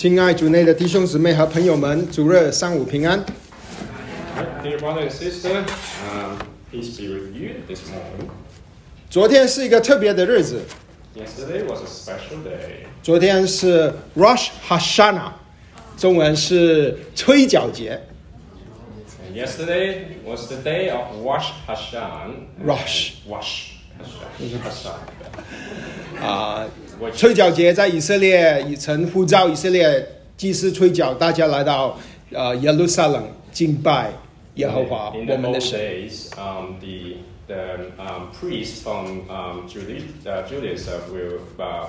亲爱主内的弟兄姊妹和朋友们，主日上午平安。Dear brother and sister, um, peace be with you this morning. 昨天是一个特别的日子，Yesterday was a special day. 昨天是 Rosh Hashanah，中文是吹角节。And yesterday was the day of Wash Hashan. Rosh. Wash Hashan. Hashan. 啊、吹角节在以色列已曾呼召以色列祭司吹角，大家来到呃耶路撒冷敬拜耶和华我们的神。days, um, the the um, priests from um, Juda- uh, Judaism will uh,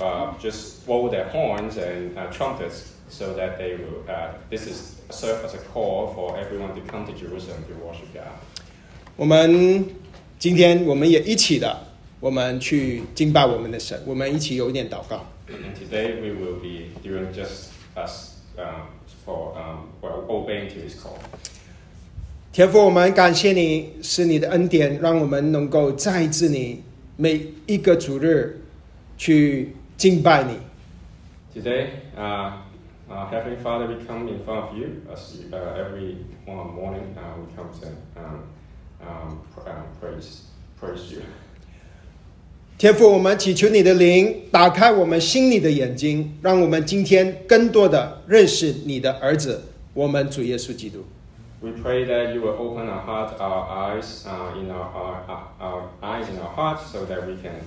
uh, just blow their horns and uh, trumpets so that they will. Uh, this is serve as a call for everyone to come to Jerusalem to worship God. 我们今天我们也一起的，我们去敬拜我们的神，我们一起有一点祷告。 And today we will be doing just us um, for um, well, obeying to His call. 天父，我们感谢你，是你的恩典，让我们能够再一次你每一个主日去敬拜你。 Today, uh, uh, Heavenly Father, we come in front of you as you, uh, every one morning. Uh, we come to um, um, pr- um, praise, praise you. 天父，我们祈求你的灵打开我们心里的眼睛，让我们今天更多的认识你的儿子，我们主耶稣基督。We pray that you will open our heart, our eyes, uh, in our, our, our eyes in our hearts, so that we can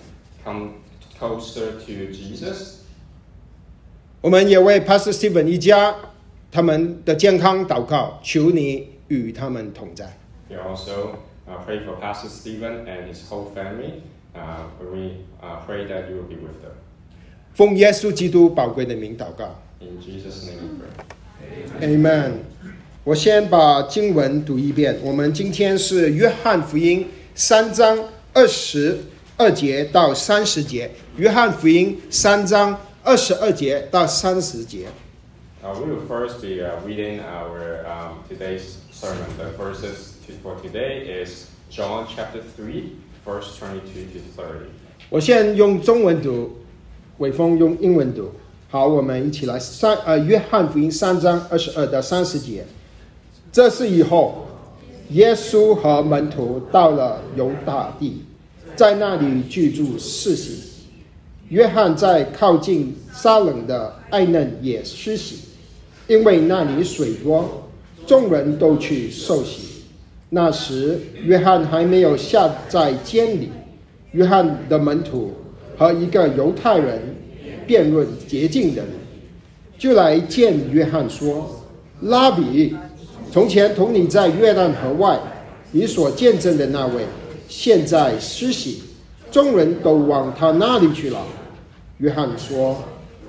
come closer to Jesus. 我们也为 Pastor Stephen 一家他们的健康祷告，求你与他们同在。We also uh, pray for Pastor Stephen and his whole family. Uh, we uh, pray that you will be with them. 奉耶稣基督宝贵的名祷告 In Jesus' name we pray. ，Amen。我先把经文读一遍。我们今天是约翰福音三章二十二节到三十节。约翰福音三章二十二节到三十节。 Uh, we will first be uh, reading our um, today's sermon. The verses to, for today is John chapter 3, Verse 22 to thirty 我先用中文读，伟峰用英文读。好，我们一起来三呃，约翰福音三章二十二到三十节。这是以后，耶稣和门徒到了犹大地，在那里居住四喜。约翰在靠近撒冷的艾嫩也施洗，因为那里水多，众人都去受洗。那时，约翰还没有下在监里。约翰的门徒和一个犹太人辩论洁净的人，就来见约翰说：“拉比，从前同你在约旦河外，你所见证的那位，现在施洗，众人都往他那里去了。”约翰说：“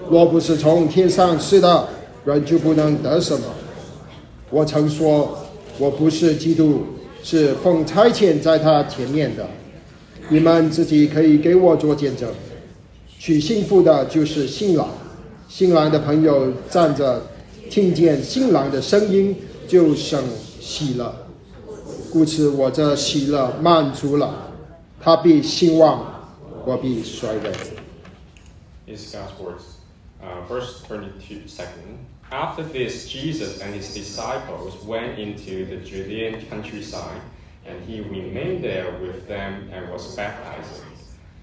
若不是从天上赐的，人就不能得什么。我曾说，我不是基督，是奉差遣在他前面的。你们自己可以给我做见证。娶幸福的就是新郎，新郎的朋友站着，听见新郎的声音就生喜乐，故此我这喜乐满足了，他必兴旺，我必衰微。is God's words. Uh, verse 22, second. After this, Jesus and his disciples went into the Judean countryside, and he remained there with them and was baptizing.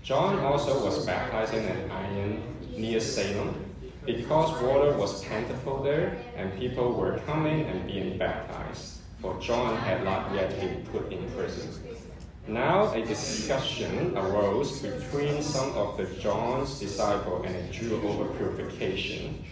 John also was baptizing at Aenon near Salem, because water was plentiful there, and people were coming and being baptized, for John had not yet been put in prison. Now a discussion arose between some of the John's disciples and a Jew over purification.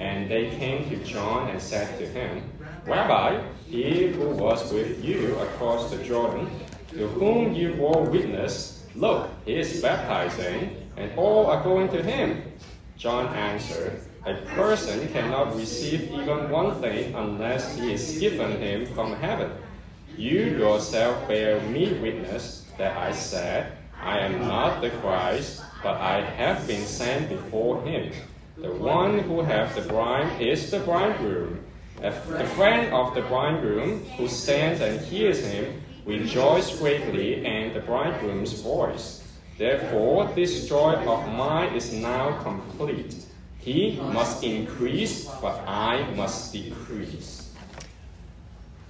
And they came to John and said to him, Rabbi, he who was with you across the Jordan, to whom you bore witness, look, he is baptizing, and all are going to him. John answered, A person cannot receive even one thing unless he is given him from heaven. You yourself bear me witness that I said, I am not the Christ, but I have been sent before him. The one who has the bride is the bridegroom. A, the friend of the bridegroom who stands and hears him rejoices greatly in the bridegroom's voice. Therefore, this joy of mine is now complete. He must increase, but I must decrease.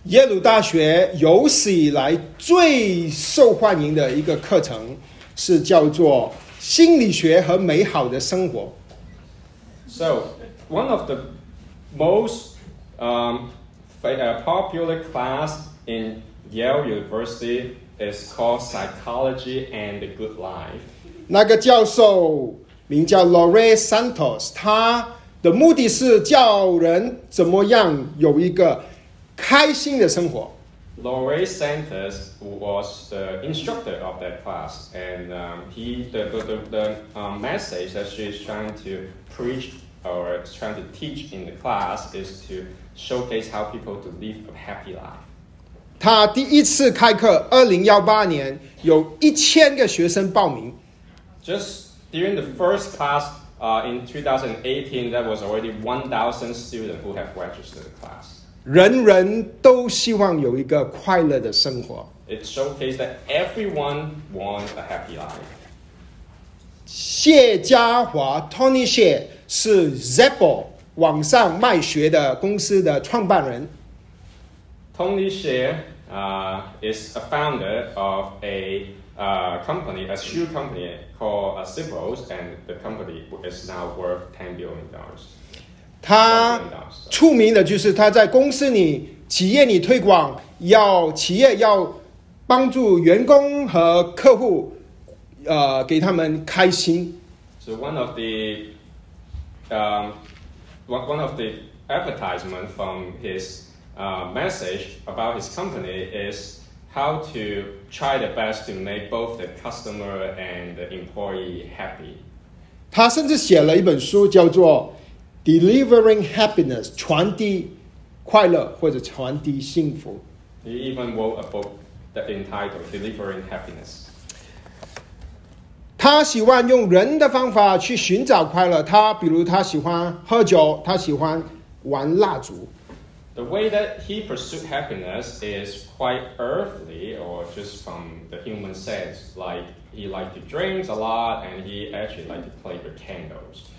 耶鲁大学有史以来最受欢迎的一个课程是叫做心理学和美好的生活。 so one of the most um, uh, popular class in Yale University is called Psychology and the Good Life. Life。那个教授名叫 Laurie Santos，他的目的是教人怎么样有一个开心的生活。Laurie Santos was the instructor of that class, and um, he the the, the, the um, message that she's trying to preach or is trying to teach in the class is to showcase how people to live a happy life. 他第一次开课，二零幺八年有一千个学生报名， Just during the first class uh, in 2018, there was already 1,000 students who have registered the class. 人人都希望有一个快乐的生活。It showcases that everyone wants a happy life. 谢家华 Tony Hsieh 是 Zappos 网上卖鞋的公司的创办人。Tony uh, is a founder of a uh, company, a shoe company called uh, and the company is now worth ten billion dollars. 他出名的就是他在公司里、企业里推广，要企业要帮助员工和客户，呃，给他们开心。So one of the um, one one of the advertisement from his uh, message about his company is how to try the best to make both the customer and the employee happy. 他甚至写了一本书，叫做《Delivering Happiness》，传递快乐或者传递幸福。 He even wrote a book that entitled "Delivering Happiness." 他喜欢用人的方法去寻找快乐。他比如他喜欢喝酒，他喜欢玩蜡烛。 The way that he pursued happiness is quite earthly, or just from the human sense. Like he liked to drink a lot, and he actually liked to play with candles.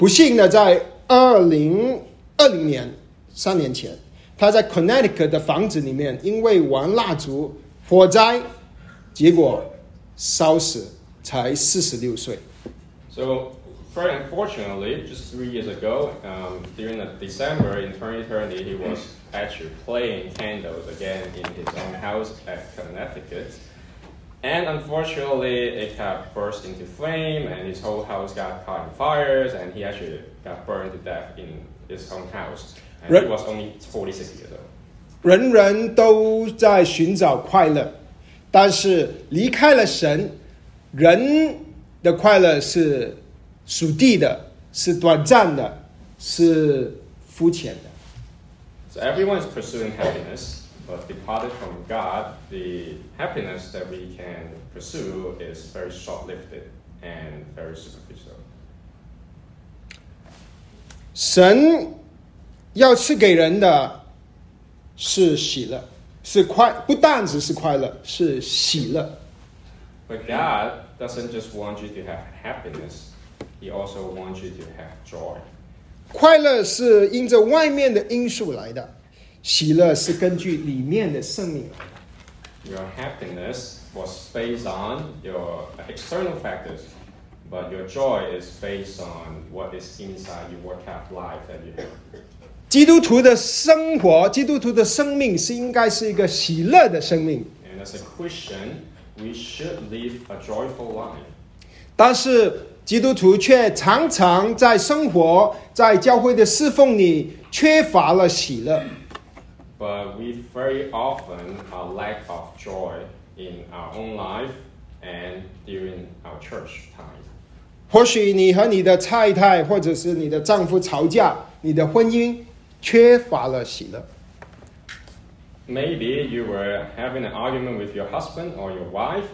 不幸的，在二零二零年三年前，他在 Connecticut 的房子里面，因为玩蜡烛火灾，结果烧死，才四十六岁。 So, very unfortunately, just three years ago, um, during the December in 2020, he was actually playing candles again in his own house at Connecticut. And unfortunately, it got burst into flame, and his whole house got caught in fires, and he actually got burned to death in his own house. And Right. he was only 46 years old. 人人都在寻找快乐，但是离开了神，人的快乐是属地的，是短暂的，是肤浅的。 So everyone is pursuing happiness, but departed from God, the happiness that we can pursue is very short-lived and very superficial. 神要赐给人的是喜乐，是快，不但只是快乐，是喜乐。 But God doesn't just want you to have happiness; He also wants you to have joy. 快乐是因着外面的因素来的， 喜乐是根据里面的生命来的。Your happiness was based on your external factors, but your joy is based on what is inside you, what kind of life that you have. 基督徒的生活，基督徒的生命是应该是一个喜乐的生命，And as a Christian, we should live a joyful life. 但是基督徒却常常在生活、在教会的侍奉里缺乏了喜乐。But we very often uh, lack of joy in our own life and during our church time. 或许你和你的太太或者是你的丈夫吵架，你的婚姻缺乏了喜乐。 Maybe you were having an argument with your husband or your wife,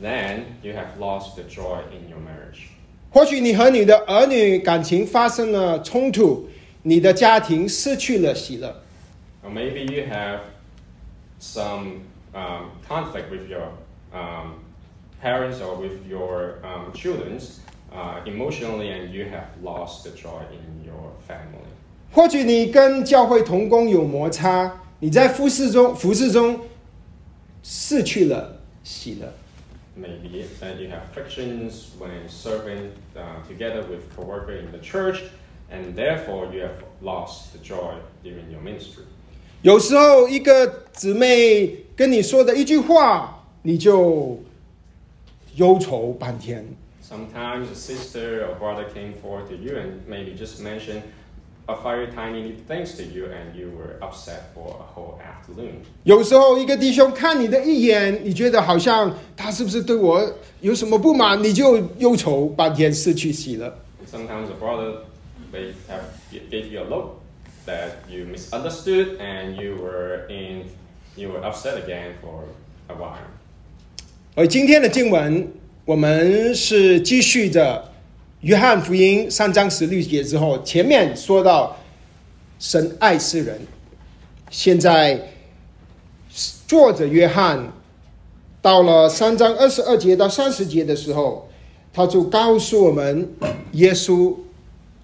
then you have lost the joy in your marriage. 或许你和你的儿女感情发生了冲突，你的家庭失去了喜乐。 Or maybe you have some um, conflict with your um, parents or with your um, children. uh, emotionally and you have lost the joy in your family. 或许你跟教会同工有摩擦，你在服侍中服侍中失去了喜乐。 Maybe that you have frictions when serving uh, together with coworker in the church, and therefore you have lost the joy during your ministry. 有时候一个姊妹跟你说的一句话，你就忧愁半天。Sometimes a sister or brother came forward to you and maybe just mentioned a very tiny things to you, and you were upset for a whole afternoon. 有时候一个弟兄看你的一眼，你觉得好像他是不是对我有什么不满，你就忧愁半天，失去喜乐。Sometimes a brother they have gave you a look that you misunderstood, and you were in you were upset again for a while. 而今天的经文，我们是继续着约翰福音三章十六节之后，前面说到神爱世人，现在作者约翰到了三章二十二节到三十节的时候，他就告诉我们，耶稣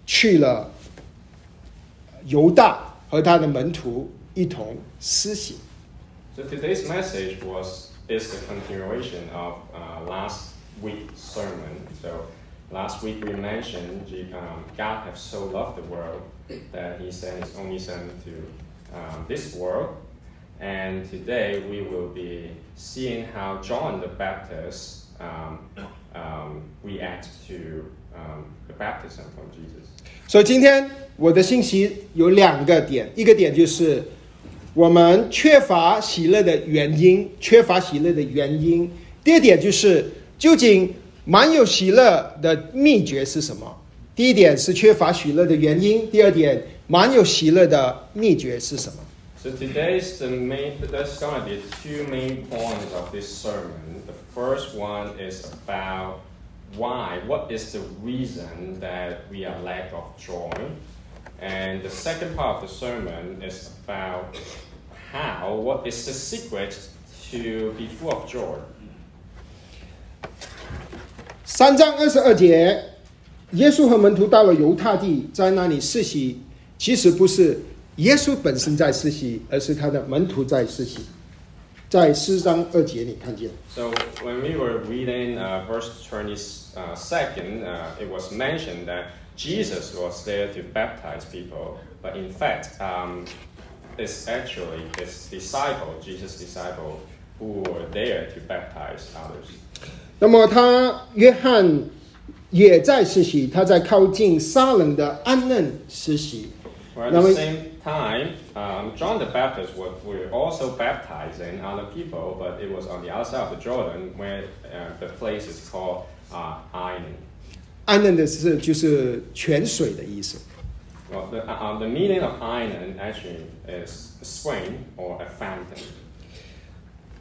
去了犹大，和他的门徒一同施洗。 So today's message was is the continuation of uh, last week's sermon. So last week we mentioned G- um, God has so loved the world that He sent His only Son to um, this world, and today we will be seeing how John the Baptist um, um, reacts to um, the baptism from Jesus. 所以今天 我的信息有两个点，一个点就是我们缺乏喜乐的原因，缺乏喜乐的原因；第二点就是究竟满有喜乐的秘诀是什么？第一点是缺乏喜乐的原因，第二点满有喜乐的秘诀是什么？So today's the main. There's going to be two main points of this sermon. The first one is about why. What is the reason that we are lack of joy? And the second part of the sermon is about how, what is the secret to be full of joy? 三章二十二节，耶稣和门徒到了犹太地，在那里施洗。其实不是耶稣本身在施洗，而是他的门徒在施洗。在四章二节你看见。So when we were reading uh, verse twenty uh, second, uh, it was mentioned that Jesus was there to baptize people, but in fact, um, it's actually his disciple, Jesus' disciple, who were there to baptize others. 那么他约翰也在施洗，他在靠近撒冷的安嫩施洗。 Or at Now the we- same time, um, John the Baptist was, were also baptizing other people, but it was on the other side of the Jordan, where uh, the place is called uh, Ainon. 安嫩的是就是泉水的意思。 Well, the, uh, the meaning of Ainon actually is a spring or a fountain.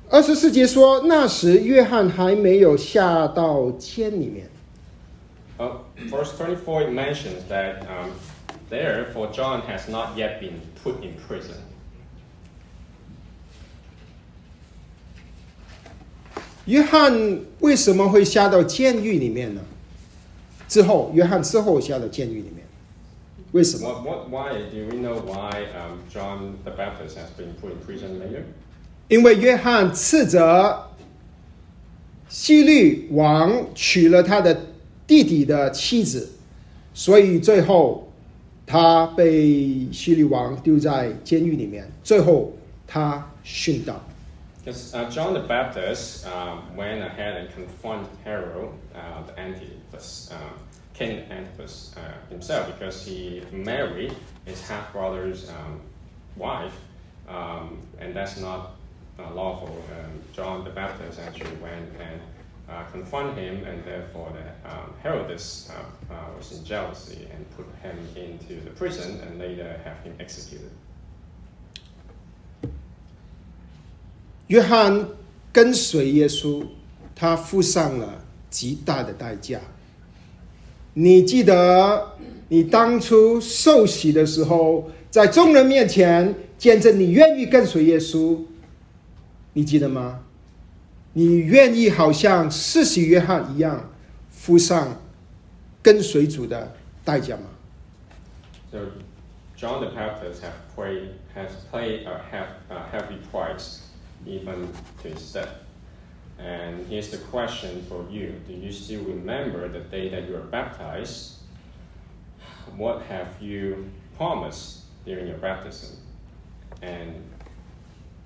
二十四节说，那时约翰还没有下到监里面。 Uh, verse 24 it mentions that um, there, for John has not yet been put in prison. 约翰为什么会下到监狱里面呢？ 之后，约翰之后下到监狱里面，为什么？What, what, why? Do we know why um, John the Baptist has been put in prison later? 因为约翰斥责希律王娶了他的弟弟的妻子，所以最后他被希律王丢在监狱里面。最后他殉道。Because uh, John the Baptist um, went ahead and confronted Herod, uh, the Antipas, um, King Antipas uh, himself, because he married his half brother's um, wife, um, and that's not uh, lawful. Um, John the Baptist actually went and uh, confronted him, and therefore the, um, Herodes uh, uh, was in jealousy and put him into the prison, and later have him executed. 约翰跟随耶稣，他付上了极大的代价。你记得你当初受洗的时候，在众人面前见证你愿意跟随耶稣，你记得吗？你愿意好像施洗约翰一样，付上跟随主的代价吗？So John the Baptist have played, has paid a, hev, a heavy price even to his death. And here's the question for you Do you still remember the day that you were baptized? What have you promised during your baptism? And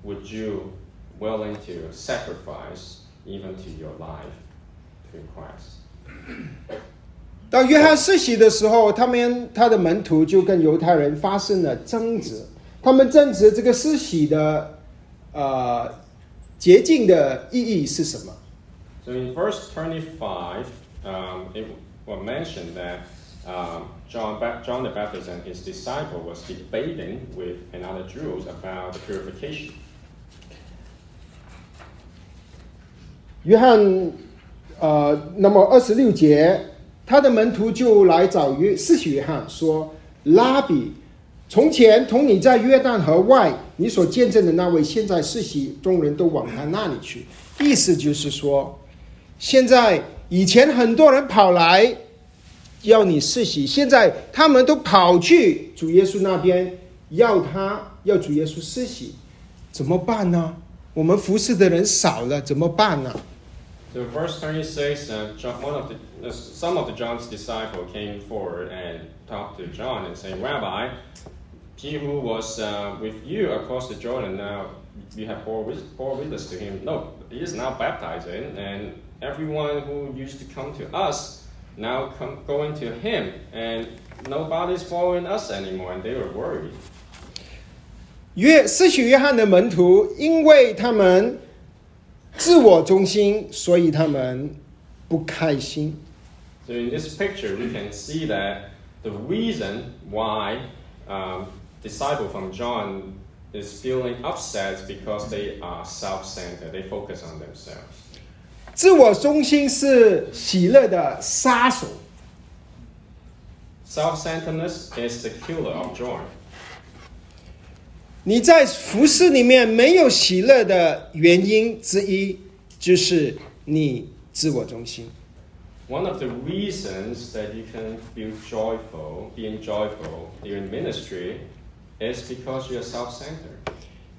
would you willing to sacrifice even to your life to Christ? 到约翰施洗的时候，他们他的门徒就跟犹太人发生了争执，他们争执这个施洗的呃洁净的意义是什么？ So in verse 25, um, it was mentioned that um, John, ba- John the Baptist and his disciple was debating with another Jews about the purification. 约翰呃，那么二十六节，他的门徒就来找约施洗约翰说：“拉比， 从前同你在约旦河外，你所见证的那位，现在世袭，众人都往他那里去。”意思就是说，现在以前很多人跑来要你世袭，现在他们都跑去主耶稣那边要他要主耶稣世袭，怎么办呢？我们服侍的人少了，怎么办呢？？The verse 26, uh, John, one of the, some of the John's disciples came forward and talked to John and saying, Rabbi, he who was uh, with you across the Jordan, now you have bore, wit- bore witness to him. No, he is now baptizing, and everyone who used to come to us now come going to him, and nobody's following us anymore, and they were worried. 约施洗约翰的门徒，因为他们自我中心，所以他们不开心。 So in this picture, we can see that the reason why um, disciple from John is feeling upset is because they are self-centered. They focus on themselves. 自我中心是喜乐的杀手。 Self-centeredness is the killer of joy. 你在服饰里面没有喜乐的原因之一，就是你自我中心。 One of the reasons that you can feel joyful, being joyful during ministry, is because you're self-centered.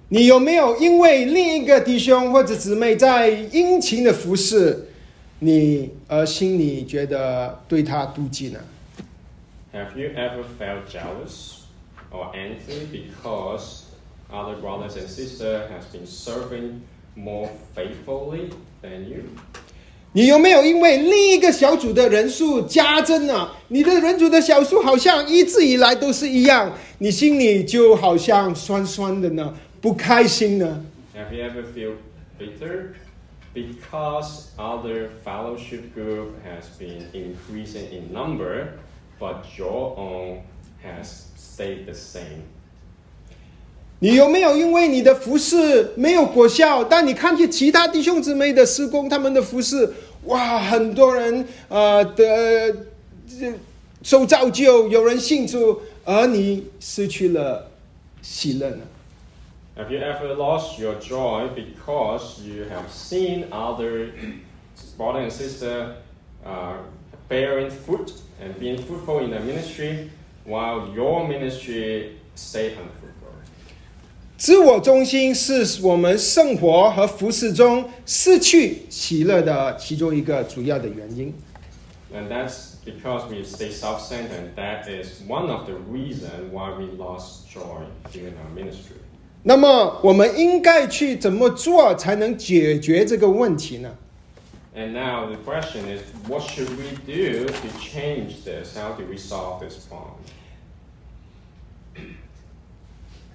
你有没有因为另一个弟兄或者姊妹在殷勤的服侍你，而心里觉得对他妒忌呢？ Have you ever felt jealous or angry because other brothers and sisters has been serving more faithfully than you? 你有没有因为另一个小组的人数加增了，你的人组的小数好像一直以来都是一样，你心里就好像酸酸的呢，不开心呢？Have you ever feel bitter because other fellowship group has been increasing in number, but your own has stayed the same? 你有没有因为你的服侍没有果效？但你看见其他弟兄姊妹的施工，他们的服侍，哇，很多人呃的受造就，有人信主，而你失去了喜乐呢？Have you ever lost your joy because you have seen other brother and sister uh, bearing fruit and being fruitful in the ministry while your ministry stay unfruitful? 自我中心是我们生活和服侍中失去喜乐的其中一个主要的原因。And that's because we stay self-centered. That is one of the reason why we lost joy during our ministry. 那么我们应该去怎么做才能解决这个问题呢？And now the question is, what should we do to change this? How do we solve this problem?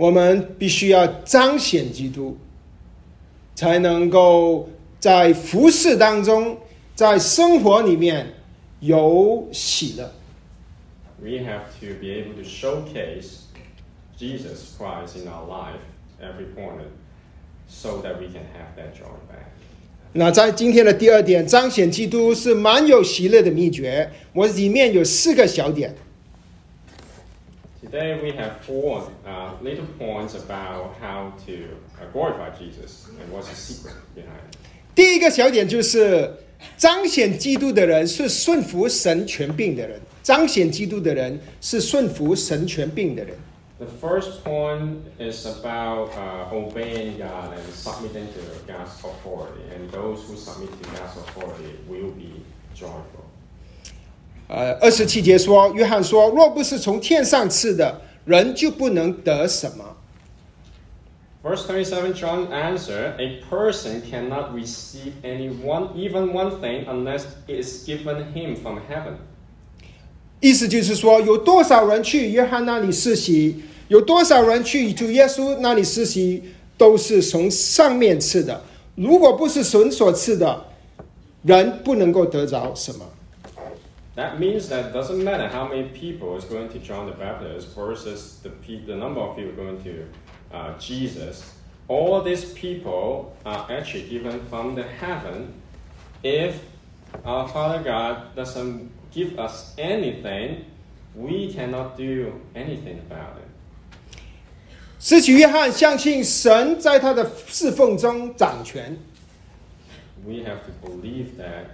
我们必须要彰显基督，才能够在服饰当中，在生活里面有喜乐。We have to be able to showcase Jesus Christ in our life every corner so that we can have that joy back. 那在今天的第二点，彰显基督是蛮有喜乐的秘诀。我里面有四个小点。Today we have four uh, little points about how to uh, glorify Jesus and what's the secret behind it. 第一个小点就是 彰显基督的人是顺服神权柄的人，彰显基督的人是顺服神权柄的人。 The first point is about uh, obeying God and submitting to God's authority, and those who submit to God's authority will be joyful. 呃，二十七节说，约翰说，若不是从天上赐的，人就不能得什么。Verse 27, John answered, A person cannot receive any one, even one thing unless it is given him from heaven. 意思就是说，有多少人去约翰那里实习，有多少人去主耶稣那里实习，都是从上面赐的。如果不是神所赐的，人不能够得着什么。That means that it doesn't matter how many people is going to John the Baptist versus the, pe- the number of people going to uh, Jesus. All these people are actually given from the heaven. If our Father God doesn't give us anything, we cannot do anything about it. 使徒约翰相信神在他的侍奉中掌权， We have to believe that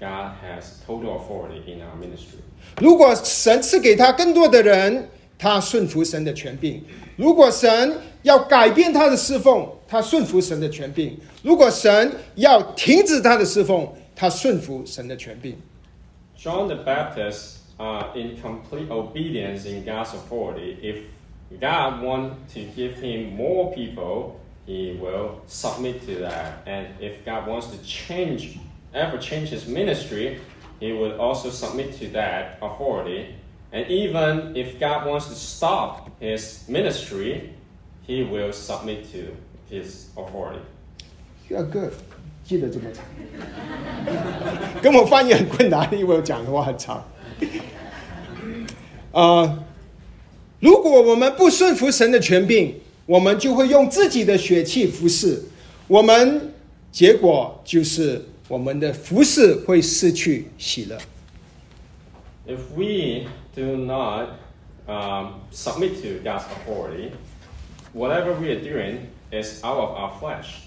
God has total authority in our ministry. 如果神赐给他更多的人，他顺服神的权柄；如果神要改变他的侍奉，他顺服神的权柄；如果神要停止他的侍奉，他顺服神的权柄。 John the Baptist, uh, in complete obedience in God's authority, if God wants to give him more people, he will submit to that. And if God wants to change, ever change his ministry, he will also submit to that authority. And even if God wants to stop his ministry, he will submit to his authority. You are good，记得这么长，跟我翻译很困难，因为我讲的话很长。呃，如果我们不顺服神的权柄，我们就会用自己的血气服侍，我们结果就是 我们的服侍会失去喜乐。If we do not um, submit to God's authority, whatever we are doing is out of our flesh,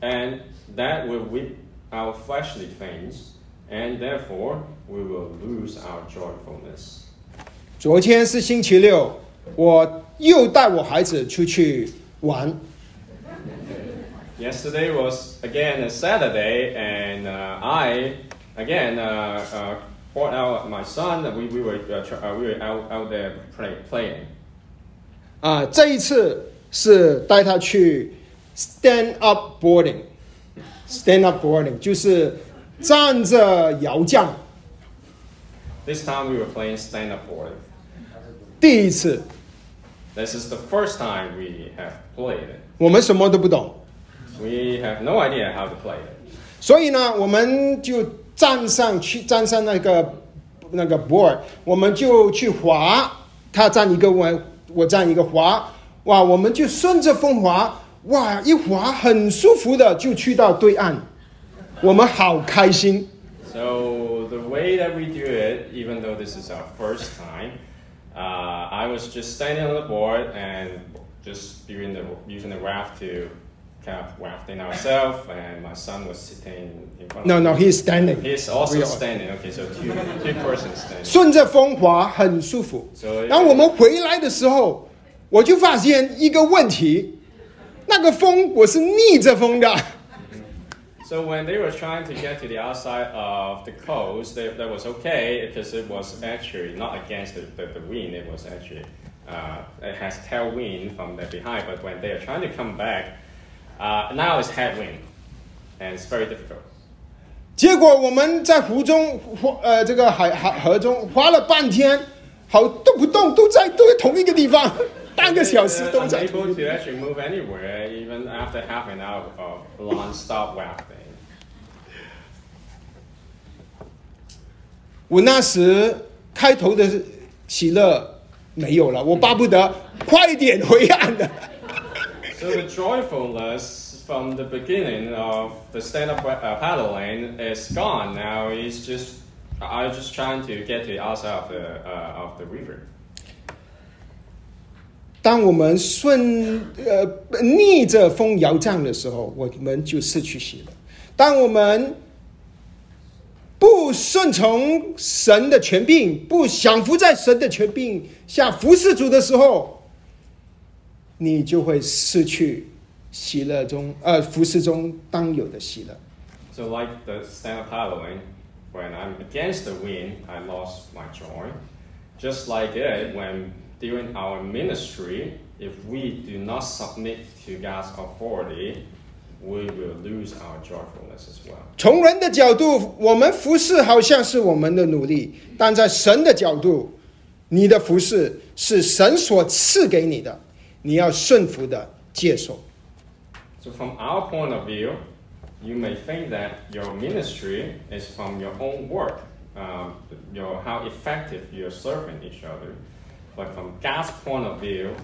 and that will whip our fleshly things, and therefore we will lose our joyfulness. 昨天是星期六，我又带我孩子出去玩。Yesterday was again a Saturday, and uh, I again uh, uh, brought out my son. We, we were uh, tr- uh, we were out, out there play, playing. 啊，这一次是带他去 stand up boarding。stand up boarding 就是站着摇降。 This time we were playing stand-up boarding. 第一次， This is the first time we have played it. 我们什么都不懂， We have no idea how to play it. 所以呢，我们就站上去，站上那个那个 board，我们就去滑，他站一个我我站一个滑，哇，我们就顺着风滑，哇，一滑很舒服的就去到对岸，我们好开心。 So the way that we do it, even though this is our first time, uh, I was just standing on the board and just doing the using the raft to kind of wafting ourselves, and my son was sitting in front. No, of no, me. he's standing. He's also We are- standing. Okay, so two two persons standing. 顺着风滑很舒服。所以当我们回来的时候，我就发现一个问题，那个风我是逆着风的。 So when they were trying to get to the outside of the coast, they, that was okay because it was actually not against the, the, the wind. It was actually uh, it has tailwind from the behind. But when they are trying to come back, Uh, now it's headwind, and it's very difficult. 结果我们在湖中，划呃，这个海海河中划了半天，好动不动都在都在同一个地方，半个小时都在同 unable to actually move anywhere, even after half an hour of non-stop wafting. 我那时开头的喜乐没有了，我巴不得快点回岸的。So the joyfulness from the beginning of the stand-up uh, paddling is gone. Now it's just I'm just trying to get to the outside of the of the river. 当我们顺呃逆着风摇荡的时候，我们就失去喜乐；当我们不顺从神的权柄，不降服在神的权柄下服侍主的时候，你就会失去喜乐中呃服侍中当有的喜乐。 So, like the stand of paddling, when I'm against the wind, I lost my joy. Just like it, when during our ministry, if we do not submit to God's authority, we will lose our joyfulness as well. 从人的角度，我们服侍好像是我们的努力，但在神的角度，你的服侍是神所赐给你的， 你要顺服的接受。 So, from our point of view, you may think that your ministry is from your own work, um, your, how effective you're serving each other. But from God's point of view,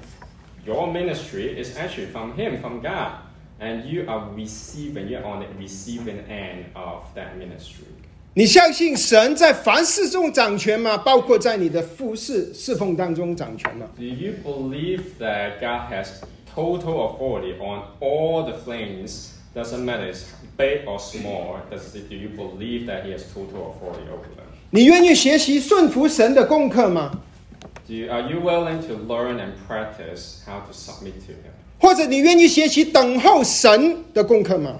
your ministry is actually from Him, from God. And you are receiving, you're on the receiving end of that ministry. 你相信神在凡事中掌权吗？包括在你的服侍侍奉当中掌权吗？ Do you believe that God has total authority on all the things? Doesn't matter it's big or small. Does, do you believe that He has total authority over them? 你愿意学习顺服神的功课吗？ Do you, are you willing to learn and practice how to submit to Him? 或者你愿意学习等候神的功课吗？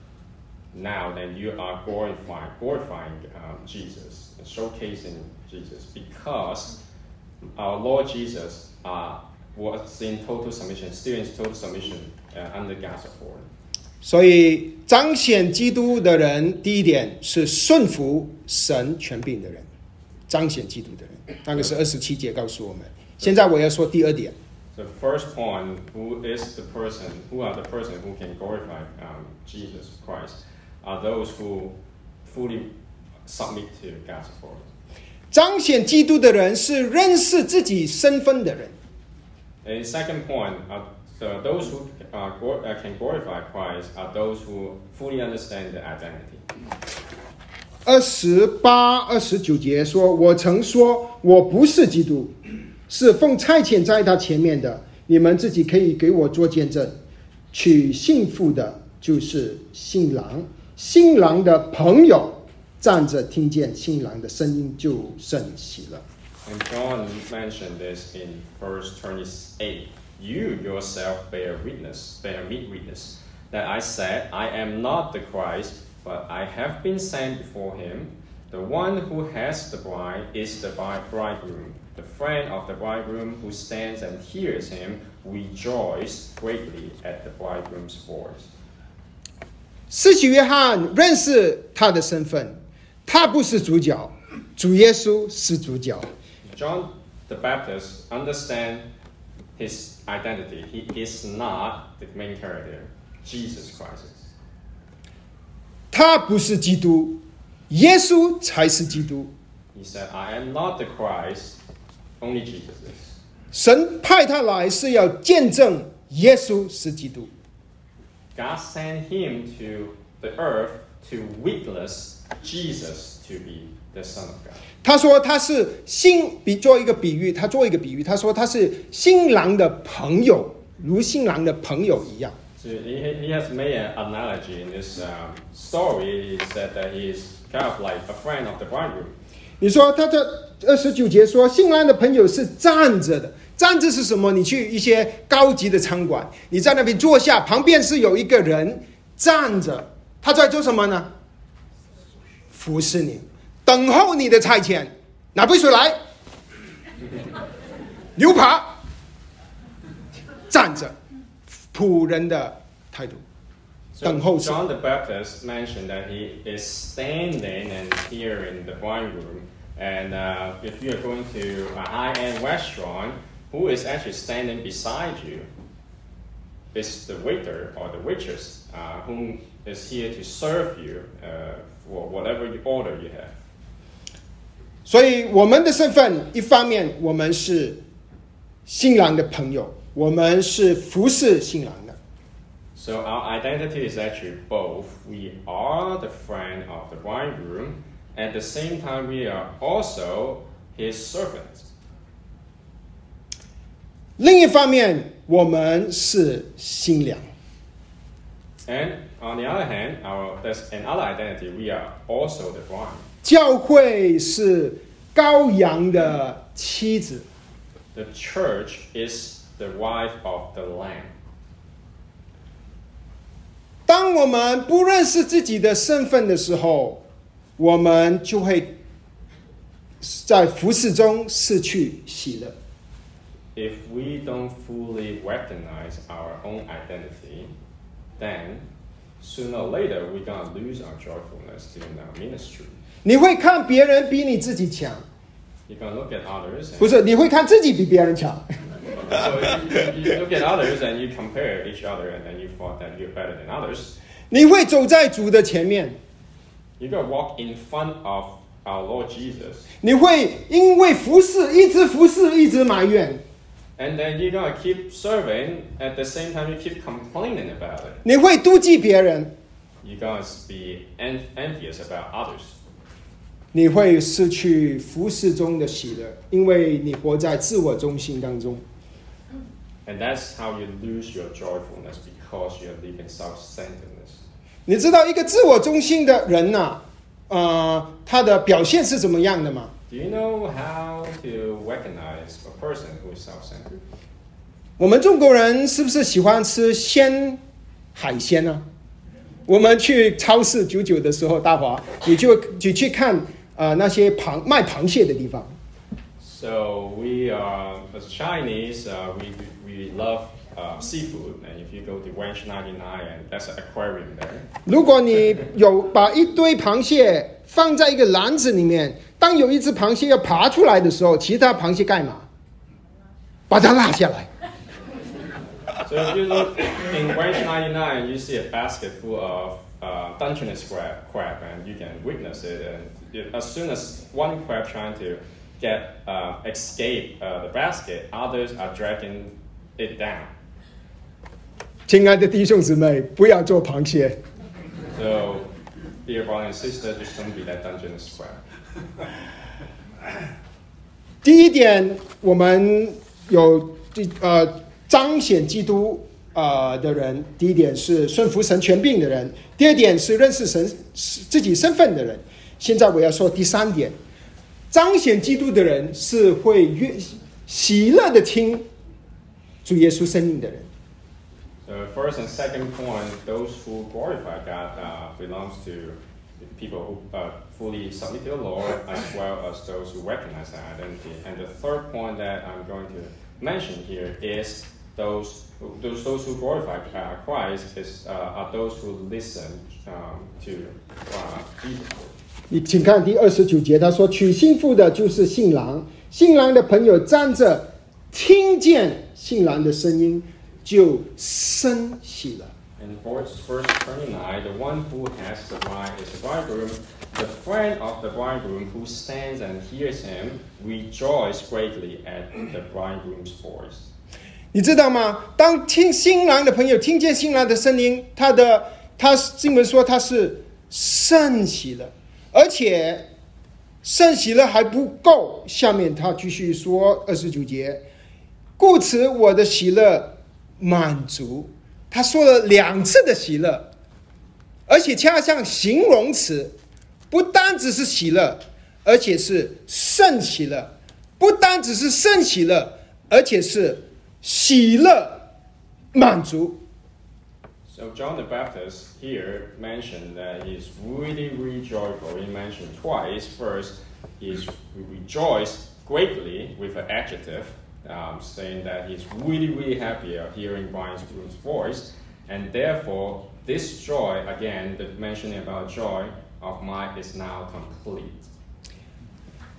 now then you are glorifying, glorifying um, Jesus, and showcasing Jesus, because our Lord Jesus uh, was in total submission, still in total submission uh, under God's authority. 所以彰显基督的人，第一点是顺服神权柄的人，彰显基督的人，那个是二十七节告诉我们。现在我要说第二点， The first point, who is the person, who are the person who can glorify um, Jesus Christ, Are those who fully submit to God's authority. 彰显基督的人是认识自己身份的人。And second point, uh, the, those who uh, uh, can glorify Christ are those who fully understand the identity. 二十八、二十九节说：“我曾说我不是基督，是奉差遣在他前面的。你们自己可以给我做见证。娶幸福的就是新郎，新郎的朋友站着听见新郎的声音就甚喜了。 And John mentioned this in verse 28. You yourself bear witness, bear me witness, that I said, I am not the Christ, but I have been sent before him. The one who has the bride is the bride- bridegroom. The friend of the bridegroom who stands and hears him rejoice greatly at the bridegroom's voice. 施洗约翰认识他的身份，他不是主角，主耶稣是主角。John the Baptist understand his identity. He is not the main character. Jesus Christ 他不是基督，耶稣才是基督。He said, I am not the Christ, only Jesus is. 神派他来是要见证耶稣是基督。God sent him to the earth to witness Jesus to be the Son of God. 他说他是新比做一个比喻，他做一个比喻，他说他是新郎的朋友，如新郎的朋友一样。 So he, he has made an analogy in this um, story. He said that he is kind of like a friend of the bridegroom. 你说他这二十九节说新郎的朋友是站着的， 站着是什么？你去一些高级的餐馆，你在那边坐下，旁边是有一个人站着，他在做什么呢？服侍你，等候你的差遣。拿杯水来，牛扒，站着，仆人的态度。So 等候神。John the Baptist mentioned that he is standing and hearing the bridegroom. And uh, if you are going to a high-end restaurant, who is actually standing beside you is the waiter or the waitress, uh, whom is here to serve you uh, for whatever you order you have. 所以我们的身份，一方面我们是新郎的朋友，我们是服侍新郎的。 So our identity is actually both. We are the friend of the bridegroom, at the same time we are also his servants. 另一方面，我们是新娘。And on the other hand, our there's another identity. We are also the bride. 教会是羔羊的妻子，The church is the wife of the Lamb. 当我们不认识自己的身份的时候，我们就会在服侍中失去喜乐。If we don't fully recognize our own identity, then sooner or later we're gonna lose our joyfulness during our ministry. 你会看别人比你自己强， You're gonna look at others, 不 and 是？你会看自己比别人强。 so you, you look at others and you compare each other, and then you thought that you're better than others. 你会走在主的前面， You gotta walk in front of our Lord Jesus, 你会因为服侍一直服侍，一直埋怨， and then you're gonna keep serving. At the same time, you keep complaining about it. 你会妒忌别人， You're gonna be en- envious about others. 你会失去服侍中的喜乐，因为你活在自我中心当中。 And that's how you lose your joyfulness because you live in self-centeredness. 你知道一个自我中心的人呐、呃，他的表现是怎么样的吗？ Do you know how to recognize a person who is self-centered? 我们中国人是不是喜欢吃鲜海鲜呢、我们去超市九九的时候，大华，你就你去看呃那些螃卖螃蟹的地方， So we are, as Chinese, uh, we, we love uh, seafood. And if you go to Ranch 99, and that's an aquarium there. 如果你有把一堆螃蟹 放在一个篮子里面，当有一只螃蟹要爬出来的时候，其他螃蟹干嘛？把它拉下来。So if you look in Ranch 99, you see a basket full of uh, Dungeness crab, crab, and you can witness it. And as soon as one crab trying to get uh, escape uh, the basket, others are dragging it down. 亲爱的弟兄姊妹，不要做螃蟹。So, dear brother and sister, just don't be that Dungeness crab. 第一点，我们有呃彰显基督呃的人；第一点是顺服神权柄的人；第二点是认识神自己身份的人。现在我要说第三点，彰显基督的人是会越喜乐的听主耶稣生命的人。So, first and second point, those who glorify God uh, belongs to people who uh, fully submit to the Lord, as well as those who recognize their identity. And the third point that I'm going to mention here is those who, those, those who glorify uh, Christ is, uh, are those who listen um, to uh, Jesus. 你请看第二十九节，他说：“娶新妇的就是新郎，新郎的朋友站着，听见新郎的声音， 就生喜了。In verse, verse 29, the one who has the bride is the bridegroom. The friend of the bridegroom who stands and hears him rejoices greatly at the bridegroom's voice. 你知道吗？当听新郎的朋友听见新郎的声音，他的他经文说他是圣喜了，而且圣喜了还不够。下面他继续说二十九节，故此我的喜乐满足。他说了两次的喜乐，而且恰像形容词，不单只是喜乐，而且是圣喜乐；不单只是圣喜乐，而且是喜乐满足。So John the Baptist here mentioned that he's really, really joyful. He mentioned twice. First, he's rejoiced greatly with an adjective, um, saying that he's really, really happy of hearing bridegroom's voice. And therefore, this joy, again, the mentioning about joy of mine is now complete.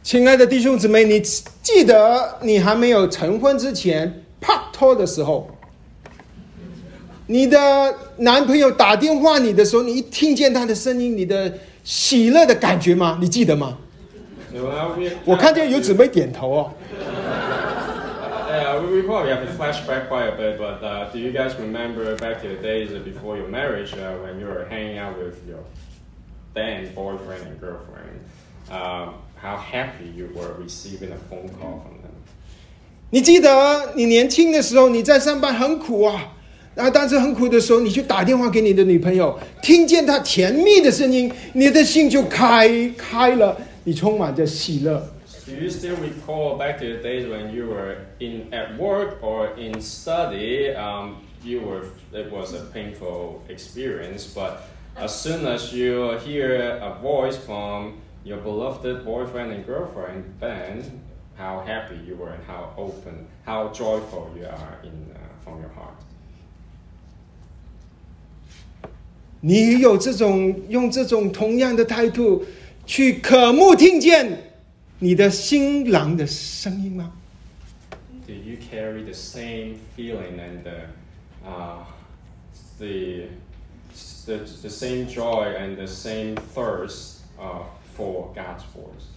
亲爱的弟兄姊妹，你记得你还没有成婚之前拍拖的时候，你的男朋友打电话你的时候，你一听见他的声音，你的喜乐的感觉吗？你记得吗我看见有姊妹点头哦。Yeah, we, we probably have to flashback quite a bit, but uh, do you guys remember back to the days before your marriage uh, when you were hanging out with your then boyfriend and girlfriend? Um, how happy you were receiving a phone call from them? 你记得你年轻的时候，你在上班很苦啊，然后但是很苦的时候，你就打电话给你的女朋友，听见她甜蜜的声音，你的心就开开了，你充满着喜乐。 Do you still recall back to the days when you were in at work or in study? Um, you were it was a painful experience, but as soon as you hear a voice from your beloved boyfriend and girlfriend, then how happy you were and how open, how joyful you are in uh, from your heart. 你有这种用这种同样的态度去渴慕听见 你的新郎的声音吗？Do you carry the same feeling and the, uh, the, the, the same joy and the same thirst uh, for God's voice?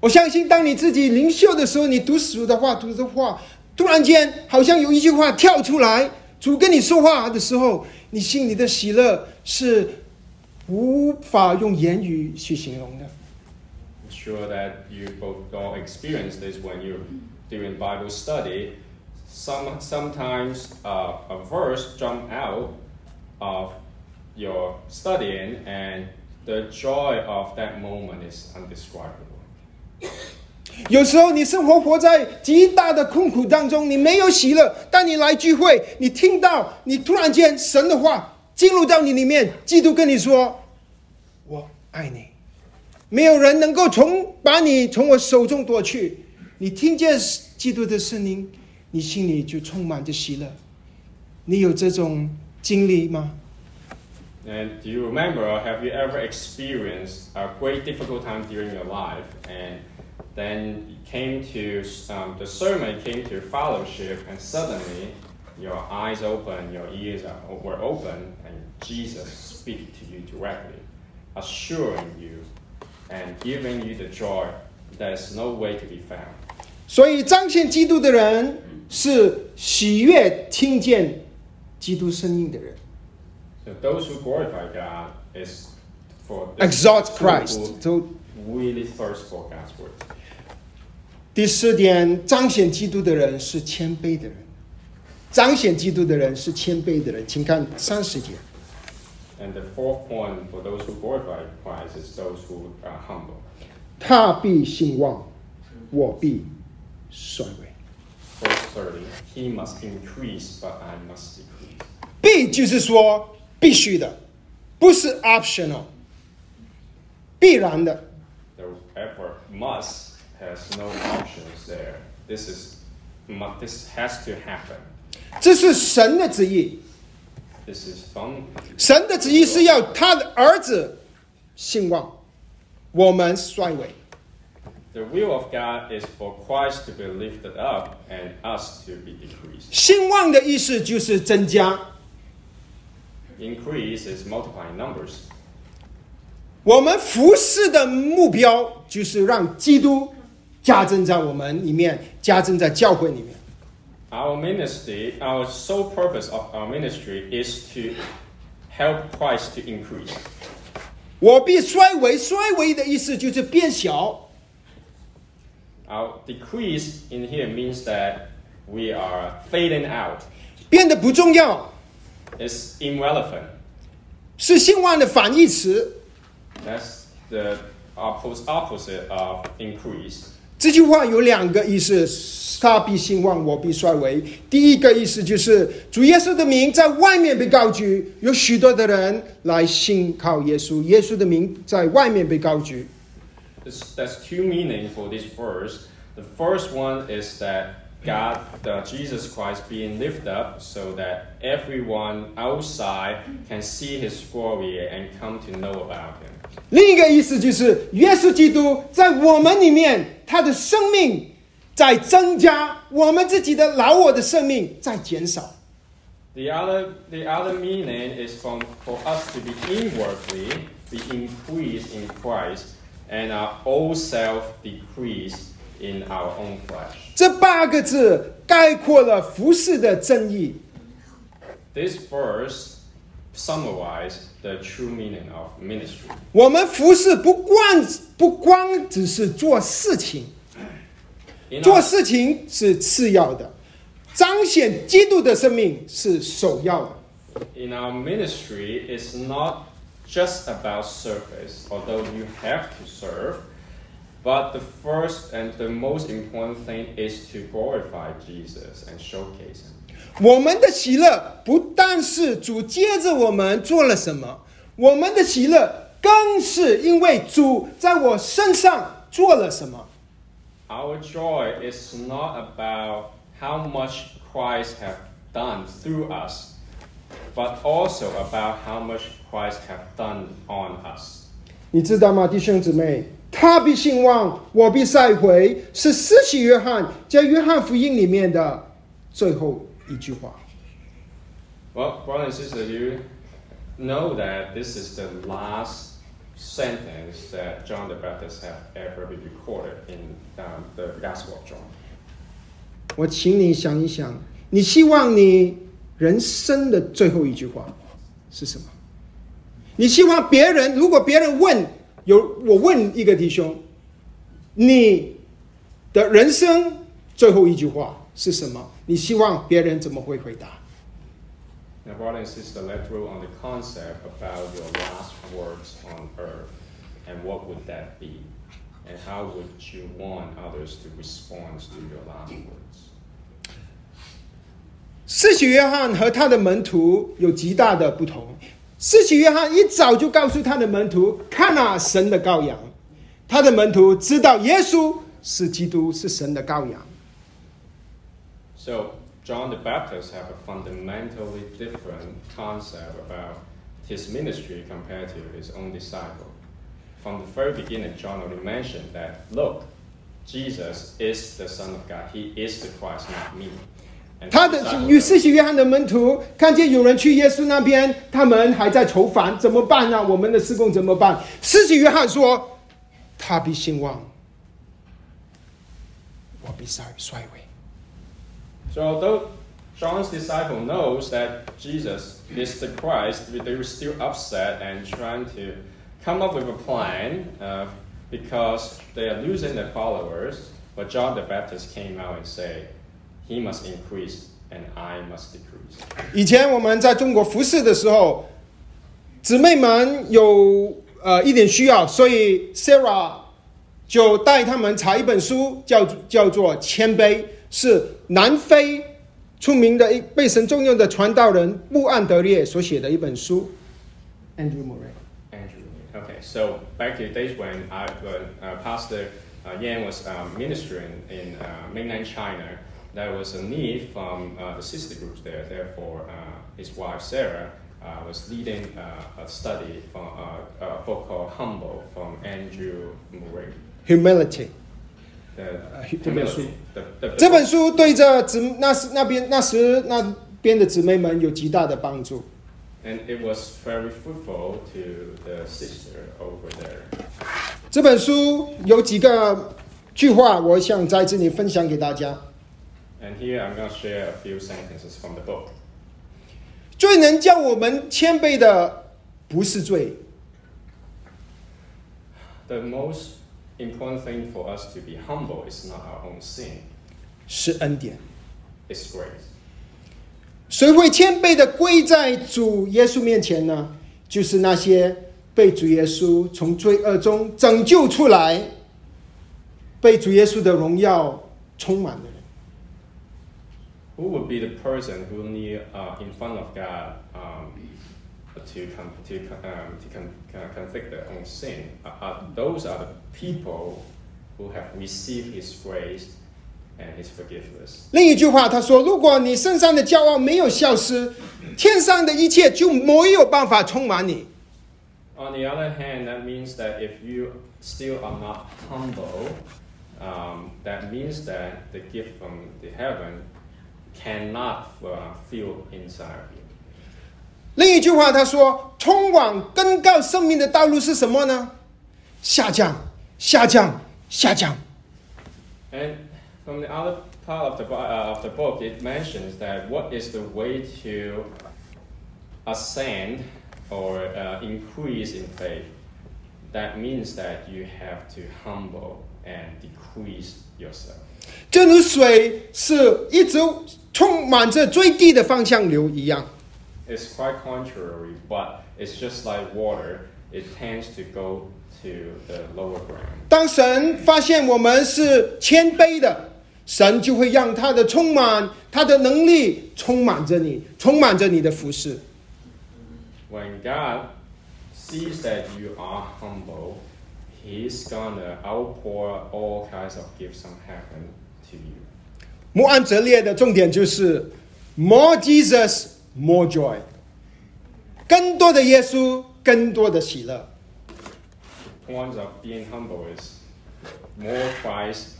我相信，当你自己灵修的时候，你读主的话，读的话，突然间好像有一句话跳出来，主跟你说话的时候，你心里的喜乐是 无法用言语去形容的。 I'm sure that you both all experience this when you're doing Bible study. Some, sometimes uh, a verse jump out of your studying and the joy of that moment is undescribable. 有时候你生活活在极大的困苦当中，你没有喜乐。当你来聚会，你听到你突然间神的话 进入到你里面，基督跟你说：“我爱你。”没有人能够从把你从我手中夺去。你听见基督的声音，你心里就充满着喜乐。你有这种经历吗？ And do you remember, or have you ever experienced a great difficult time during your life, and then you came to um, the sermon, came to fellowship, and suddenly your eyes open, your ears are, were open, and Jesus speak to you directly, assuring you and giving you the joy that is no way to be found. 所以彰显基督的人是喜悦听见基督声音的人。 So those who glorify God is for the Exalt people Christ. who 就 really thirst for God's word. 第四点，彰显基督的人是谦卑的人。彰显基督的人是谦卑的人，请看三十节。 And the fourth point for those who glorify Christ is those who are humble. 他必兴旺，我必衰微。 Verse 30 He must increase, but I must decrease. 必就是说必须的，不是 optional，必然的。 The effort must has no options there. This is mu- this has to happen. 这是神的旨意。 This is from 神的旨意是要他的儿子兴旺，我们衰微。the will of God is for Christ to be lifted up and us to be decreased. 兴旺的意思就是增加。Increase is multiplying numbers. 我们服侍的目标就是让基督加增在我们里面，加增在教会里面。Our ministry, our sole purpose of our ministry is to help Christ to increase. 我必衰微，衰微的意思就是变小。 Our decrease in here means that we are fading out. 变得不重要， It's irrelevant. 是兴旺的反义词。 That's the oppos- opposite of increase. 这句话有两个意思：他必兴旺，我必衰微。第一个意思就是主耶稣的名在外面被高举，有许多的人来信靠耶稣，耶稣的名在外面被高举。 This, that's two meaning for this verse. The first one is that God, the Jesus Christ, being lifted up so that everyone outside can see His glory and come to know about Him. 另一个意思就是，耶稣基督在我们里面，他的生命在增加，我们自己的老我的生命在减少。The other, the other meaning is from for us to be inwardly be increased in Christ, and our old self decrease in our own flesh. 这八个字概括了服侍的真意。This verse summarizes the true meaning of ministry. 我们服侍不光不光只是做事情， In 做 our, 事情是次要的，彰显基督的生命是首要的。 in our ministry, it's not just about service, although you have to serve. But the first and the most important thing is to glorify Jesus and showcase Him. 我们的喜乐不但是主接着我们做了什么，我们的喜乐更是因为主在我身上做了什么。Our joy is not about how much Christ have done through us, but also about how much Christ have done on us. 你知道吗，弟兄姊妹？他必兴旺，我必赛回，是施洗约翰在约翰福音里面的最后一句话。Well, brother and sister, you know that this is the last sentence that John the Baptist have ever been recorded in um, the Gospel of John. 我请你想一想，你希望你人生的最后一句话是什么？你希望别人，如果别人问，有我问一个弟兄，你的人生最后一句话是什么？你希望别人怎么会回答？Now, brother and sister, let's dwell on the concept about your last words on earth, and what would that be, and how would you want others to respond to your last words? 四喜约翰和他的门徒有极大的不同。四喜约翰一早就告诉他的门徒：“看啊，神的羔羊。”他的门徒知道耶稣是基督，是神的羔羊。So John the Baptist have a fundamentally different concept about his ministry compared to his own disciple. From the very beginning, John already mentioned that, look, Jesus is the Son of God. He is the Christ, not me. 他的与施洗约翰的门徒看见有人去耶稣那边，他们还在愁烦，怎么办呢、啊？我们的施工怎么办？施洗约翰说：“他必兴旺，我必衰衰微。” So although John's disciple knows that Jesus is the Christ, they were still upset and trying to come up with a plan uh, because they are losing their followers. But John the Baptist came out and said, "He must increase and I must decrease." 以前我们在中国服侍的时候，姊妹们有呃一点需要，所以 Sarah 就带他们查一本书，叫叫做《谦卑》，是 南非出名的一被神重用的传道人慕安德烈所写的一本书，Andrew Murray。Andrew, okay. So back in the days when I, when uh, Pastor uh, Yan was uh, ministering in uh, mainland China, there was a need from uh, the sister groups there. Therefore, uh, his wife Sarah was leading a study from a book called Humble from Andrew Murray. Humility. 呃这本书。这本书对着姊那时那边那时那边的姊妹们有极大的帮助。and it was very fruitful to the sister over there. 这本书有几个句话，我想在这里分享给大家。And here I'm going to share a few sentences from the book. 最能叫我们谦卑的，不是罪，The most important thing for us to be humble is not our own sin, 是恩典。 it's grace. 谁会谦卑的跪在主耶稣面前呢？就是那些被主耶稣从罪恶中拯救出来，被主耶稣的荣耀充满的人。 Who would be the person who need uh, in front of God um, to con- to con- um, to con- con- convict their own sin? Uh, uh, those are the people who have received His grace and His forgiveness. 另一句话，他说：“如果你身上的骄傲没有消失，天上的一切就没有办法充满你。 On the other hand, that means that if you still are not humble, um, that means that the gift from the heaven cannot uh, fill inside of you. 另一句话，他说：“通往更高生命的道路是什么呢？下降，下降，下降。And from the other part of the, bo- uh, of the book, it mentions that what is the way to ascend or uh, increase in faith? That means that you have to humble and decrease yourself. 正如水是一直充满着最低的方向流一样。It's quite contrary, but it's just like water. It tends to go to the lower ground. 当神发现我们是谦卑的，神就会让他的充满，他的能力充满着你，充满着你的服侍。When God sees that you are humble, He's gonna outpour all kinds of gifts from heaven to you. 慕安德烈的重点就是，More Jesus more joy，更多的耶稣，更多的喜乐。 The point of being humble is more Christ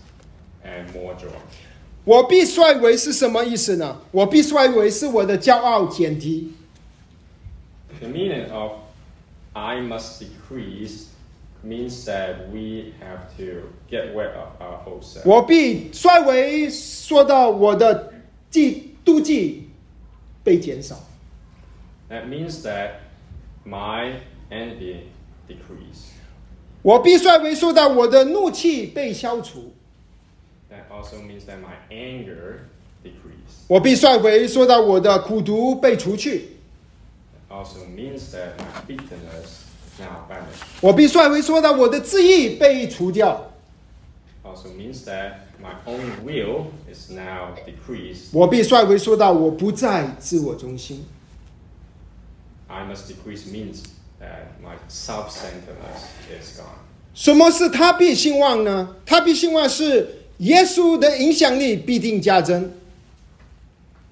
and more joy. 我必衰微是什么意思呢？我必衰微是我的骄傲减低， The meaning of I must decrease means that we have to get rid of our old self. 我必衰微说到我的嫉妒忌 被减少。That means that my envy decrease. 我必衰微说到我的怒气被消除。That also means that my anger decrease. 我必衰微说到我的苦毒被除去。That also means that my bitterness now vanished. 我必衰微说到我的自义被除掉。Also means that my own will is now decreased. 我必衰微说到我不再自我中心。 I must decrease means that my self-centeredness is gone. 什么是他必兴旺呢？他必兴旺是耶稣的影响力必定加增。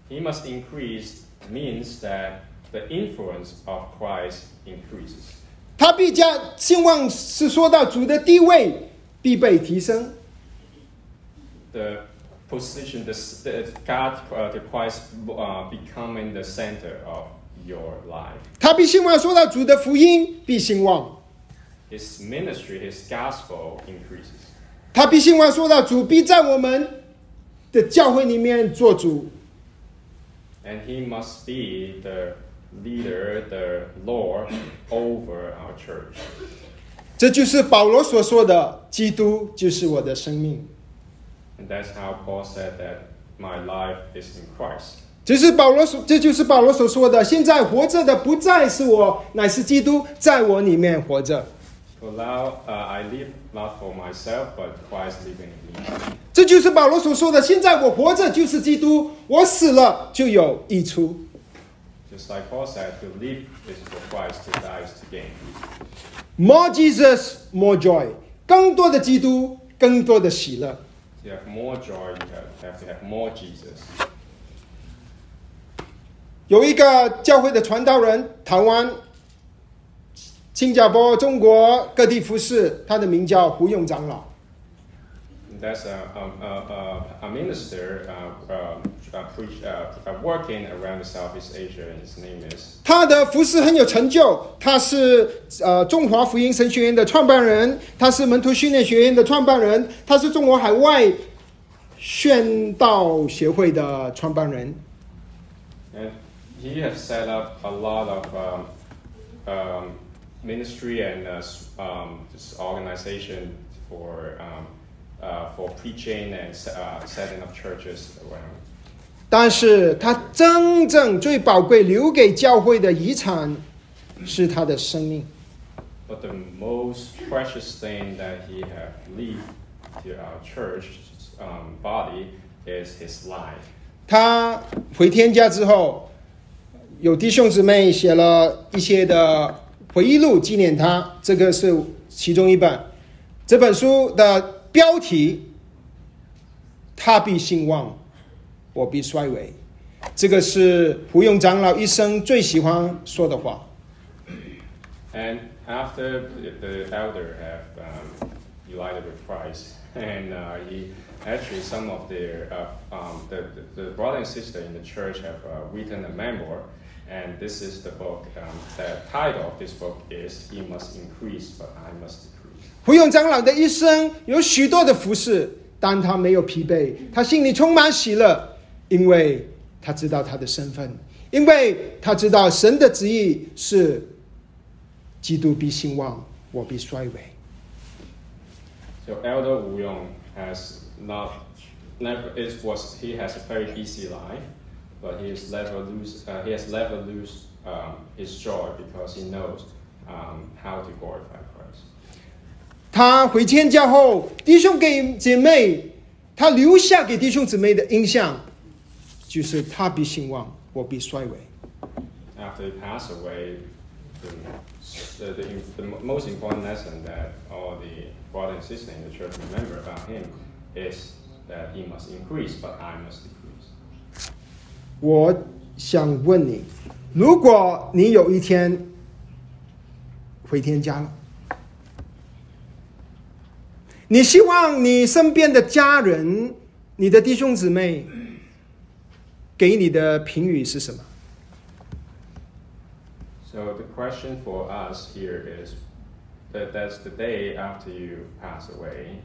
He must increase means that the influence of Christ increases. 他必加兴旺是说到主的地位必被提升。 The position, the, the God, uh, the Christ uh, becoming the center of your life. 他必兴旺说到主的福音必兴旺。 His ministry, his gospel increases. 他必兴旺说到主必在我们的教会里面做主。 And he must be the leader, the Lord over our church. 这就是保罗所说的：“基督就是我的生命。 And that's how Paul said that my life is in Christ. ”这是保罗所，这就是保罗所说的：“现在活着的不再是我，乃是基督在我里面活着。 For now, uh, I live not for myself, but Christ living in me. ”这就是保罗所说的：“现在我活着就是基督，我死了就有益处。 Just like Paul said, to live is for Christ, to die is to gain. ”More Jesus, more joy，更多的基督，更多的喜乐。 To have more joy, you have to have more Jesus. 有一个教会的传道人，台湾、新加坡、中国各地服侍，他的名叫胡勇长老。that's a, a, a, a minister uh, um, uh, preach, uh, working around Southeast Asia. His name is. 他的服侍很有成就，他是呃中华福音神学院的创办人，他是门徒训练学院的创办人，他是中国海外宣道协会的创办人。And he has set up a lot of um, um, ministry and uh, um, organization for um, for preaching and uh, setting up churches around. 但是他真正最宝贵留给教会的遗产是他的生命。But the most precious thing that he have leave to our church um, body is his life. 他回天家之后，有弟兄姊妹写了一些的回忆录纪念他，这个是其中一本。这本书的标题：他必兴旺，我必衰微。这个是胡勇长老一生最喜欢说的话。 And after the, the elder have um, united with Christ, and uh, he actually some of their uh, um, the, the, the brother and sister in the church have uh, written a memoir, And this is the book. Um, the title of this book is "He must increase, but I must decrease." 胡永长老的一生有许多的服饰，但他没有疲惫，他心里充满喜乐，因为他知道他的身份，因为他知道神的旨意是基督必兴旺，我必衰微。So Elder Wu Yong has not never it was he has a very busy life, but he has never lose uh, he has never lose um, his joy because he knows um, how to glorify Christ. 他回天家后，弟兄给姐妹，他留下给弟兄姊妹的印象，就是他必兴旺，我必衰微。After he passed away, the, the, the, the most important lesson that all the brothers and sisters in the church remember about him is that he must increase, but I must decrease. 我想问你，如果你有一天回天家了，你希望你身边的家人、你的弟兄姊妹给你的评语是什么？So the question for us here is that that's the day after you pass away.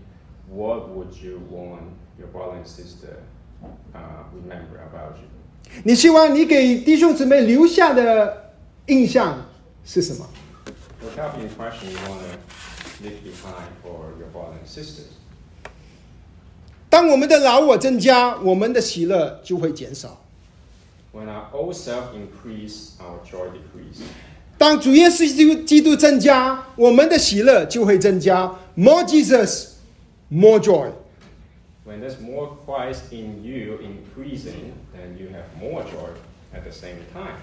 What would you want your brother and sister uh, remember about you? 你希望你给弟兄姊妹留下的印象是什么？What kind of impression you want to leave behind for your brother and sisters? 当我们的老我增加，我们的喜乐就会减少。 When our old self increase, our joy decrease. 当主耶稣基督基督增加，我们的喜乐就会增加。More Jesus, more joy。 When there's more Christ in you increasing, then you have more joy at the same time.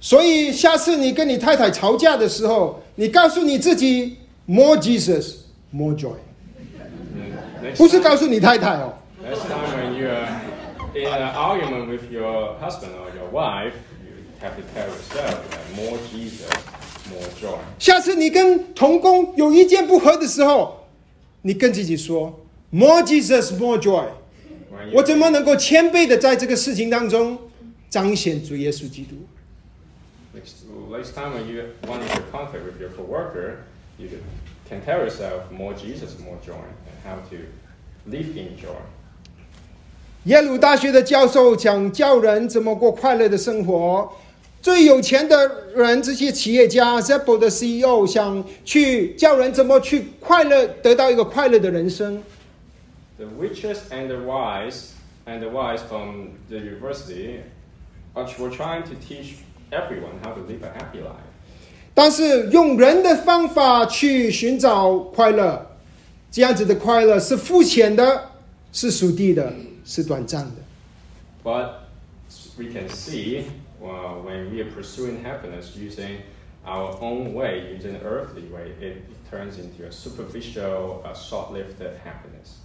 所以下次你跟你太太吵架的时候，你告诉你自己 More Jesus, more joy， Next 不是 time- 告诉你太太哦。 Next time when you're in an argument with your husband or your wife, you have to tell yourself that more Jesus, more joy. 下次你跟同工有意见不合的时候，你跟自己说 More Jesus, more joy。 When 我 you, 怎么能够谦卑的在这个事情当中彰显主耶稣基督？ next, next time when you want to conflict with your coworker, you can tell yourself more Jesus, more joy, and how to live in joy. 耶鲁大学的教授讲教人怎么过快乐的生活。最有钱的人，这些企业家 z a p p o 的 CEO 想去教人怎么去快乐，得到一个快乐的人生。 The richest and the wise and the wise from the university are were trying to teach everyone how to live a happy life. 但是用人的方法去寻找快乐，这样子的快乐是肤浅的，是属地的，是短暂的。But we can see well, when we are pursuing happiness using our own way, using the earthly way, it turns into a superficial, uh, short-lived happiness.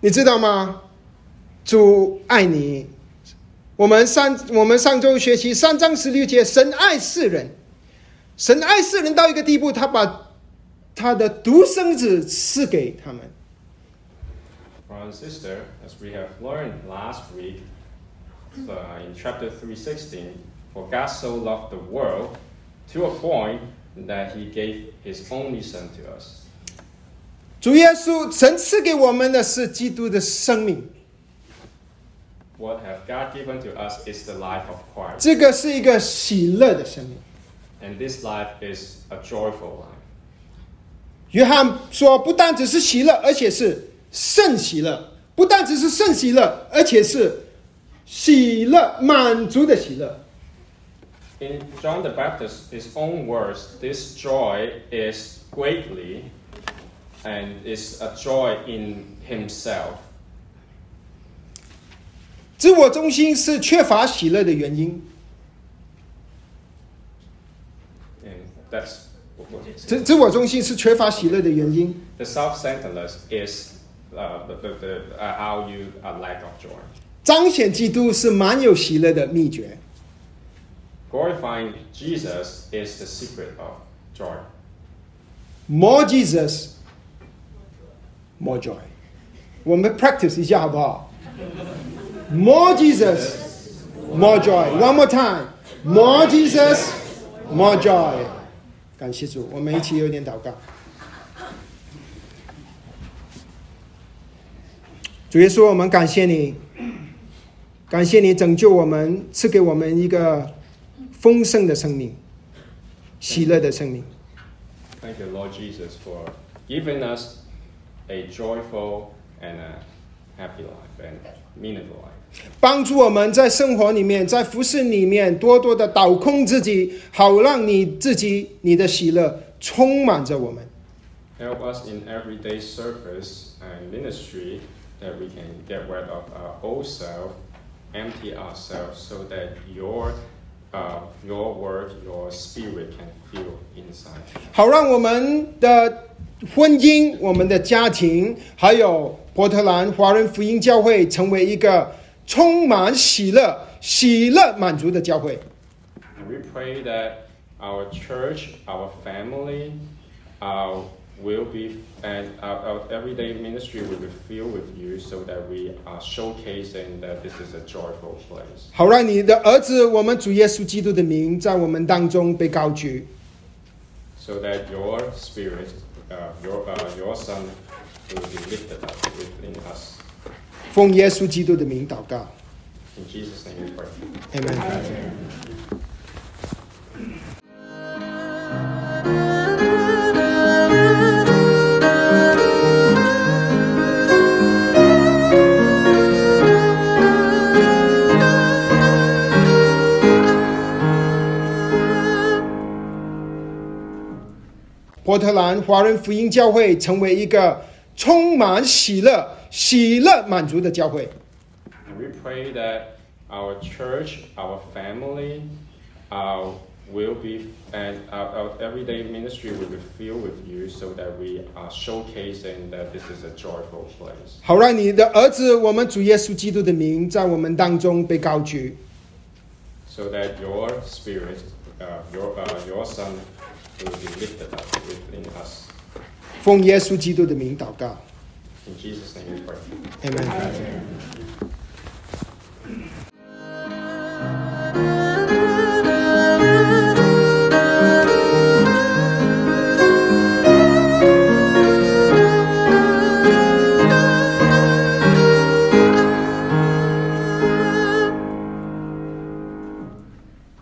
你知道吗？主爱你。我们上我们上周学习三章十六节，神爱世人，神爱世人到一个地步，他把他的独生子赐给他们。 Brother and sister, as we have learned last week uh, in chapter 316, for God so loved the world to a point that he gave his only son to us. 主耶稣，神赐给我们的是基督的生命， What have God given to us is the life of Christ. 这个是一个喜乐的生命。 And this life is a joyful life. 约翰说，不单只是喜乐，而且是圣喜乐；不单只是圣喜乐，而且是喜乐满足的喜乐。 In John the Baptist, his own words, this joy is greatly and is a joy in himself. 自我中心是缺乏喜乐的原因。 that's what what- 自自我中心是缺乏喜乐的原因。 the self-centeredness is uh, the, the, the, uh, how you uh, lack of joy. 彰显基督是满有喜乐的秘诀。 Glorifying Jesus is the secret of joy. More Jesus, more joy。我们 practice 一下好不好？More Jesus, more joy. One more time. more Jesus, more joy。 感谢主，我们一起有点祷告。主耶稣，我们感谢你，感谢你拯救我们，赐给我们一个丰盛的生命，喜乐的生命。Thank you, Lord Jesus, for giving us a joyful and a happy life and meaningful life. 帮助我们在生活里面，在服饰里面多多的倒空自己，好让你自己、你的喜乐充满着我们。Help us in everyday service and ministry that we can get rid of our old self, empty ourselves, so that your uh, your word, your spirit can fill inside. 好让我们的婚姻、我们的家庭，还有波特兰华人福音教会，成为一个充满喜乐、喜乐满足的教会。 And we pray that our church, our family, uh, will be, and our, our everyday ministry will be filled with you so that we are showcasing that this is a joyful place. 好让你的儿子，我们主耶稣基督的名，在我们当中被高举。 so that your spirit, uh, your, uh, your son will be lifted up within us. 奉耶稣基督的名祷告。波特兰华人福音教会成为一个充满喜乐、喜乐满足的教会。 And we pray that our church, our family, uh, will be, and our, our everyday ministry will be filled with you so that we are showcasing that this is a joyful place. 好让你的儿子，我们主耶稣基督的名，在我们当中被高举。 So that your spirit, uh, your, uh, your son will be lifted up within us. 奉耶稣基督的名祷告 in Jesus' name we pray. Amen. Amen.